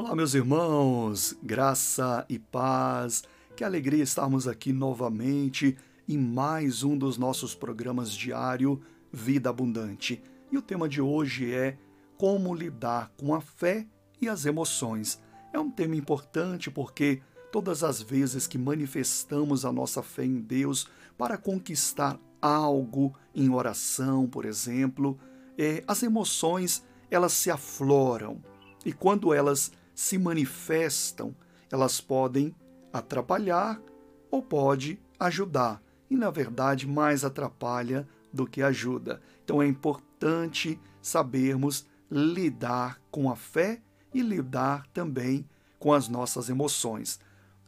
Olá, meus irmãos, graça e paz. Que alegria estarmos aqui novamente em mais um dos nossos programas diário Vida Abundante. E o tema de hoje é como lidar com a fé e as emoções. É um tema importante porque todas as vezes que manifestamos a nossa fé em Deus para conquistar algo em oração, por exemplo, é, as emoções elas se afloram e quando elas se manifestam, elas podem atrapalhar ou pode ajudar. E na verdade, mais atrapalha do que ajuda. Então é importante sabermos lidar com a fé e lidar também com as nossas emoções.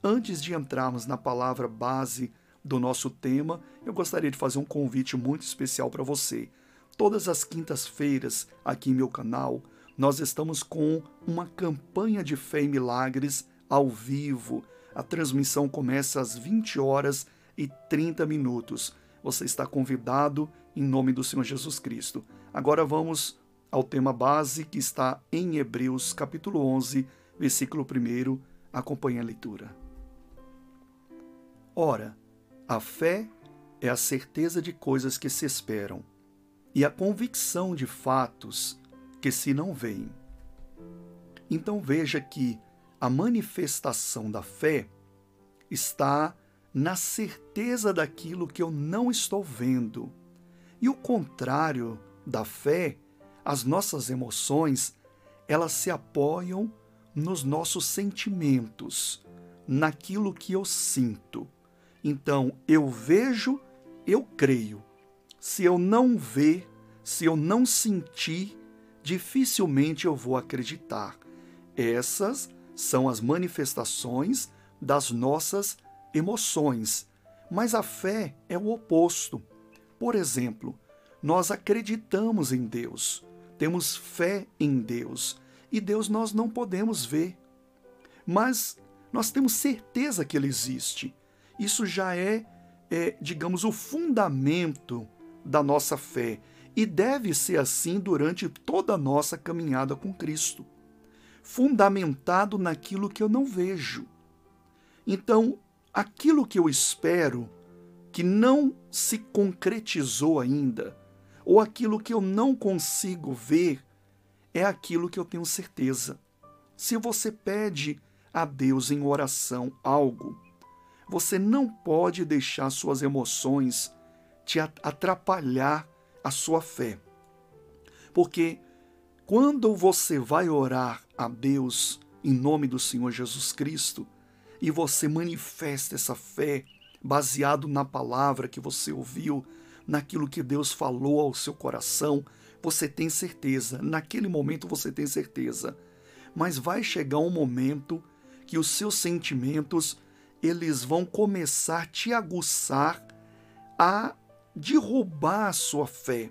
Antes de entrarmos na palavra base do nosso tema, eu gostaria de fazer um convite muito especial para você. Todas as quintas-feiras, aqui em meu canal, nós estamos com uma campanha de fé e milagres ao vivo. A transmissão começa às 20 horas e 30 minutos. Você está convidado em nome do Senhor Jesus Cristo. Agora vamos ao tema base que está em Hebreus, capítulo 11, versículo 1. Acompanhe a leitura. Ora, a fé é a certeza de coisas que se esperam e a convicção de fatos que se não veem. Então veja que a manifestação da fé está na certeza daquilo que eu não estou vendo. E o contrário da fé, as nossas emoções, elas se apoiam nos nossos sentimentos, naquilo que eu sinto. Então, eu vejo, eu creio. Se eu não ver, se eu não sentir, dificilmente eu vou acreditar. Essas são as manifestações das nossas emoções. Mas a fé é o oposto. Por exemplo, nós acreditamos em Deus, temos fé em Deus, e Deus nós não podemos ver. Mas nós temos certeza que Ele existe. Isso já é, é digamos, o fundamento da nossa fé e deve ser assim durante toda a nossa caminhada com Cristo, fundamentado naquilo que eu não vejo. Então, aquilo que eu espero, que não se concretizou ainda, ou aquilo que eu não consigo ver, é aquilo que eu tenho certeza. Se você pede a Deus em oração algo, você não pode deixar suas emoções te atrapalhar a sua fé. Porque quando você vai orar a Deus em nome do Senhor Jesus Cristo e você manifesta essa fé baseado na palavra que você ouviu, naquilo que Deus falou ao seu coração, você tem certeza, naquele momento você tem certeza. Mas vai chegar um momento que os seus sentimentos eles vão começar a te aguçar a derrubar a sua fé.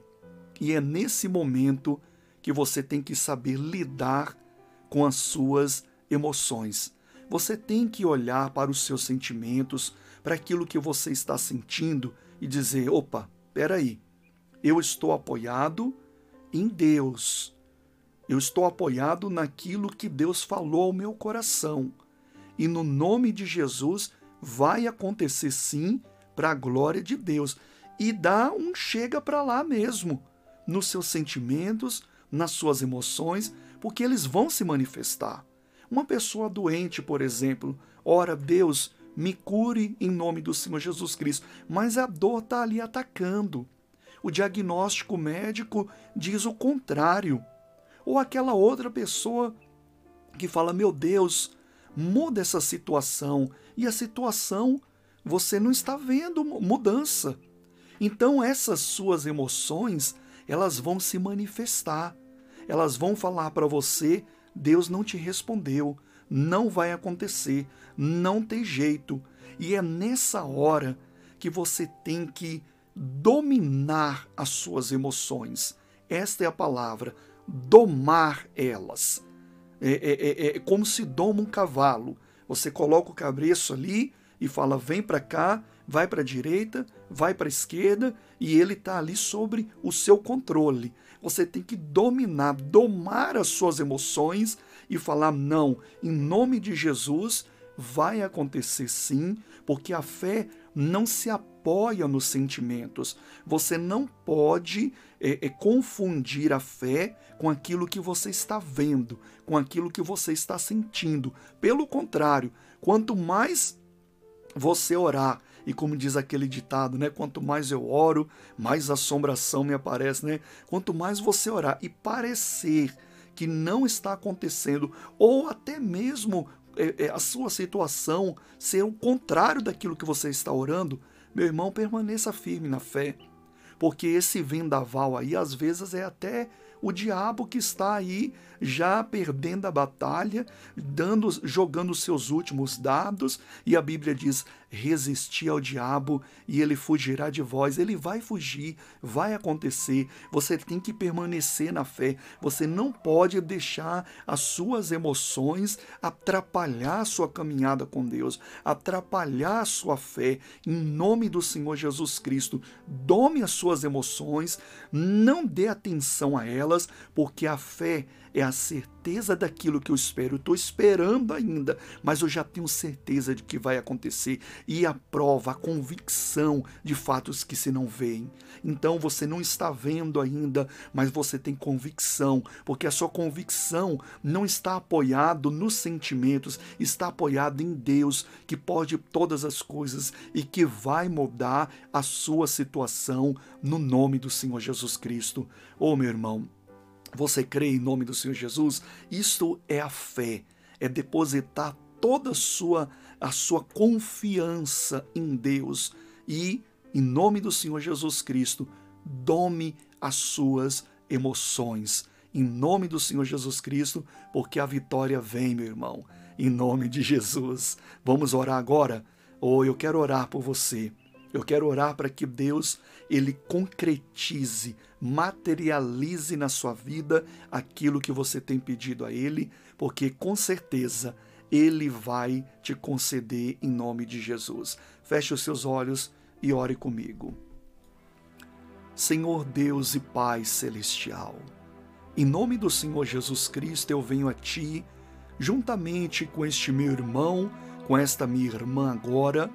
E é nesse momento que você tem que saber lidar com as suas emoções. Você tem que olhar para os seus sentimentos, para aquilo que você está sentindo e dizer: opa, peraí, eu estou apoiado em Deus. Eu estou apoiado naquilo que Deus falou ao meu coração. E no nome de Jesus vai acontecer sim para a glória de Deus e dá um chega para lá mesmo, nos seus sentimentos, nas suas emoções, porque eles vão se manifestar. Uma pessoa doente, por exemplo, ora, Deus, me cure em nome do Senhor Jesus Cristo, mas a dor está ali atacando. O diagnóstico médico diz o contrário. Ou aquela outra pessoa que fala: Meu Deus, muda essa situação. E a situação você não está vendo mudança. Então essas suas emoções, elas vão se manifestar. Elas vão falar para você: Deus não te respondeu, não vai acontecer, não tem jeito. E é nessa hora que você tem que dominar as suas emoções. Esta é a palavra, domar elas. É, é, é, é como se doma um cavalo. Você coloca o cabreço ali e fala: vem para cá, vai para a direita, vai para a esquerda e ele está ali sobre o seu controle. Você tem que dominar, domar as suas emoções e falar: não, em nome de Jesus, vai acontecer sim, porque a fé não se apoia nos sentimentos. Você não pode é, é, confundir a fé com aquilo que você está vendo, com aquilo que você está sentindo. Pelo contrário, quanto mais você orar, e como diz aquele ditado, né? Quanto mais eu oro, mais assombração me aparece, né? Quanto mais você orar e parecer que não está acontecendo, ou até mesmo é, é, a sua situação ser o contrário daquilo que você está orando, meu irmão, permaneça firme na fé. Porque esse vendaval aí, às vezes, é até o diabo que está aí já perdendo a batalha, dando, jogando seus últimos dados, e a Bíblia diz: resistir ao diabo e ele fugirá de vós. Ele vai fugir, vai acontecer. Você tem que permanecer na fé. Você não pode deixar as suas emoções atrapalhar a sua caminhada com Deus, atrapalhar a sua fé. Em nome do Senhor Jesus Cristo, dome as suas emoções, não dê atenção a elas, porque a fé é a certeza daquilo que eu espero. Estou esperando ainda, mas eu já tenho certeza de que vai acontecer. E a prova, a convicção de fatos que se não veem. Então você não está vendo ainda, mas você tem convicção, porque a sua convicção não está apoiado nos sentimentos, está apoiado em Deus, que pode todas as coisas e que vai mudar a sua situação no nome do Senhor Jesus Cristo. Oh, meu irmão, você crê em nome do Senhor Jesus? Isto é a fé, é depositar toda a sua a sua confiança em Deus e em nome do Senhor Jesus Cristo, dome as suas emoções. Em nome do Senhor Jesus Cristo, porque a vitória vem, meu irmão. Em nome de Jesus. Vamos orar agora? Ou oh, eu quero orar por você. Eu quero orar para que Deus ele concretize, materialize na sua vida aquilo que você tem pedido a ele, porque com certeza ele vai te conceder em nome de Jesus. Feche os seus olhos e ore comigo. Senhor Deus e Pai celestial, em nome do Senhor Jesus Cristo eu venho a ti, juntamente com este meu irmão, com esta minha irmã agora,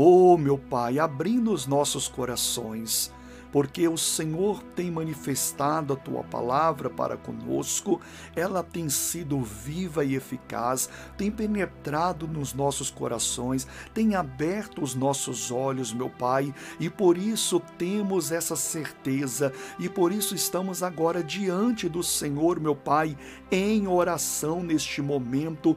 Oh, meu Pai, abrindo os nossos corações porque o Senhor tem manifestado a tua palavra para conosco, ela tem sido viva e eficaz, tem penetrado nos nossos corações, tem aberto os nossos olhos, meu Pai, e por isso temos essa certeza e por isso estamos agora diante do Senhor, meu Pai, em oração neste momento,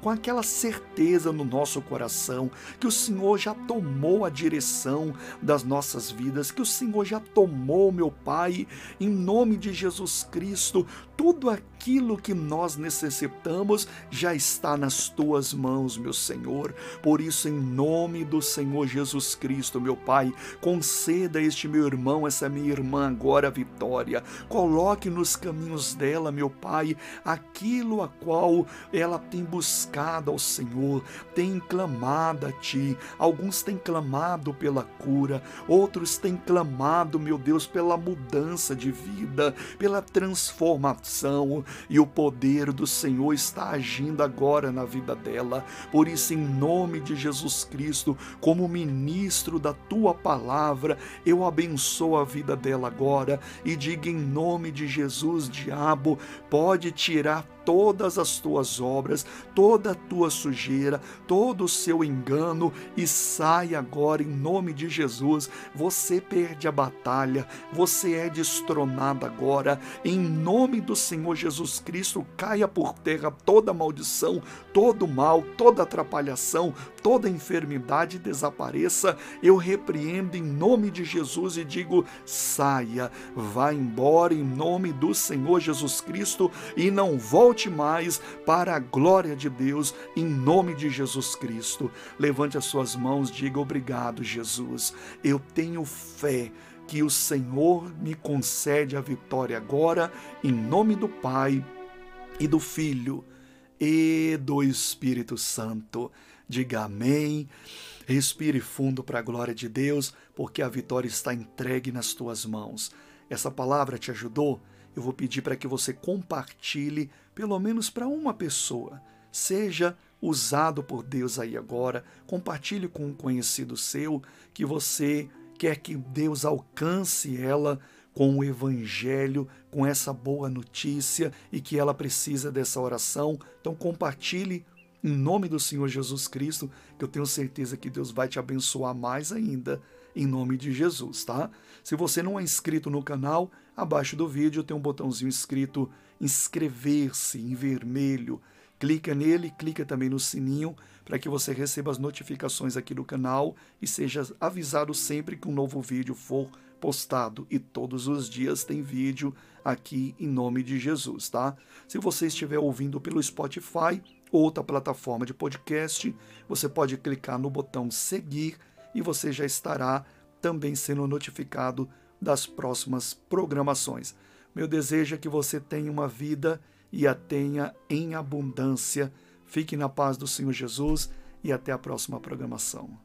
com aquela certeza no nosso coração que o Senhor já tomou a direção das nossas vidas, que o Senhor já tomou, meu Pai, em nome de Jesus Cristo, tudo aquilo que nós necessitamos já está nas tuas mãos, meu Senhor. Por isso, em nome do Senhor Jesus Cristo, meu Pai, conceda a este meu irmão, essa minha irmã agora a vitória. Coloque nos caminhos dela, meu Pai, aquilo a qual ela tem buscado ao Senhor, tem clamado a Ti. Alguns têm clamado pela cura, outros têm clamado, meu Deus, pela mudança de vida, pela transformação e o poder do Senhor está agindo agora na vida dela. Por isso, em nome de Jesus Cristo, como ministro da tua palavra, eu abençoo a vida dela agora e diga em nome de Jesus, diabo, pode tirar todas as tuas obras, toda a tua sujeira, todo o seu engano e sai agora em nome de Jesus. Você perde a batalha, você é destronado agora. Em nome do Senhor Jesus Cristo, caia por terra toda maldição, todo mal, toda atrapalhação, toda enfermidade desapareça. Eu repreendo em nome de Jesus e digo: saia, vá embora em nome do Senhor Jesus Cristo e não volte volte mais para a glória de Deus, em nome de Jesus Cristo. Levante as suas mãos, diga obrigado, Jesus. Eu tenho fé que o Senhor me concede a vitória agora, em nome do Pai e do Filho e do Espírito Santo. Diga amém Respire fundo para a glória de Deus, porque a vitória está entregue nas tuas mãos. Essa palavra te ajudou? Eu vou pedir para que você compartilhe, pelo menos para uma pessoa. Seja usado por Deus aí agora. Compartilhe com um conhecido seu que você quer que Deus alcance ela com o Evangelho, com essa boa notícia e que ela precisa dessa oração. Então, compartilhe em nome do Senhor Jesus Cristo, que eu tenho certeza que Deus vai te abençoar mais ainda, em nome de Jesus, tá? Se você não é inscrito no canal, abaixo do vídeo tem um botãozinho escrito inscrever-se em vermelho. Clica nele, clica também no sininho para que você receba as notificações aqui do canal e seja avisado sempre que um novo vídeo for postado. E todos os dias tem vídeo aqui em nome de Jesus, tá? Se você estiver ouvindo pelo Spotify, outra plataforma de podcast, você pode clicar no botão seguir e você já estará também sendo notificado das próximas programações. Meu desejo é que você tenha uma vida e a tenha em abundância. Fique na paz do Senhor Jesus e até a próxima programação.